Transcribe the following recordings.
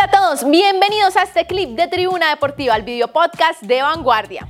a todos, bienvenidos a este clip de Tribuna Deportiva, el video podcast de Vanguardia.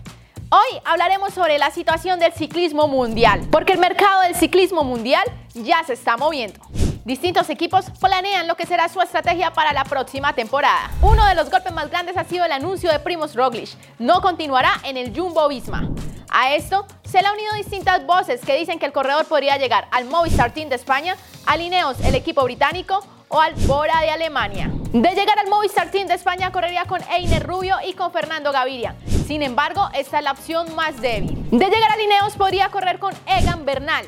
Hoy hablaremos sobre la situación del ciclismo mundial, porque el mercado del ciclismo mundial ya se está moviendo. Distintos equipos planean lo que será su estrategia para la próxima temporada. Uno de los golpes más grandes ha sido el anuncio de Primoz Roglic. No continuará en el Jumbo Visma. A esto se le han unido distintas voces que dicen que el corredor podría llegar al Movistar Team de España, a Lineos, el equipo británico, o al Bora de Alemania. De llegar al Movistar Team de España correría con Einer Rubio y con Fernando Gaviria. Sin embargo, esta es la opción más débil. De llegar a Lineos podría correr con Egan Bernal.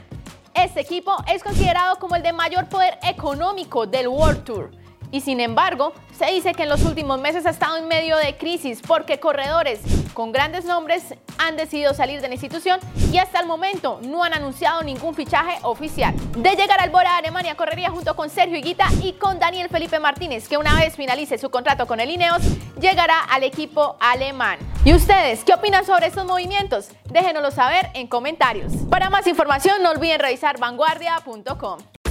Este equipo es considerado como el de mayor poder económico del World Tour. Y sin embargo, se dice que en los últimos meses ha estado en medio de crisis porque corredores con grandes nombres han decidido salir de la institución y hasta el momento no han anunciado ningún fichaje oficial. De llegar al Bora Alemania correría junto con Sergio Higuita y con Daniel Felipe Martínez, que una vez finalice su contrato con el Ineos, llegará al equipo alemán. ¿Y ustedes qué opinan sobre estos movimientos? Déjenoslo saber en comentarios. Para más información no olviden revisar vanguardia.com.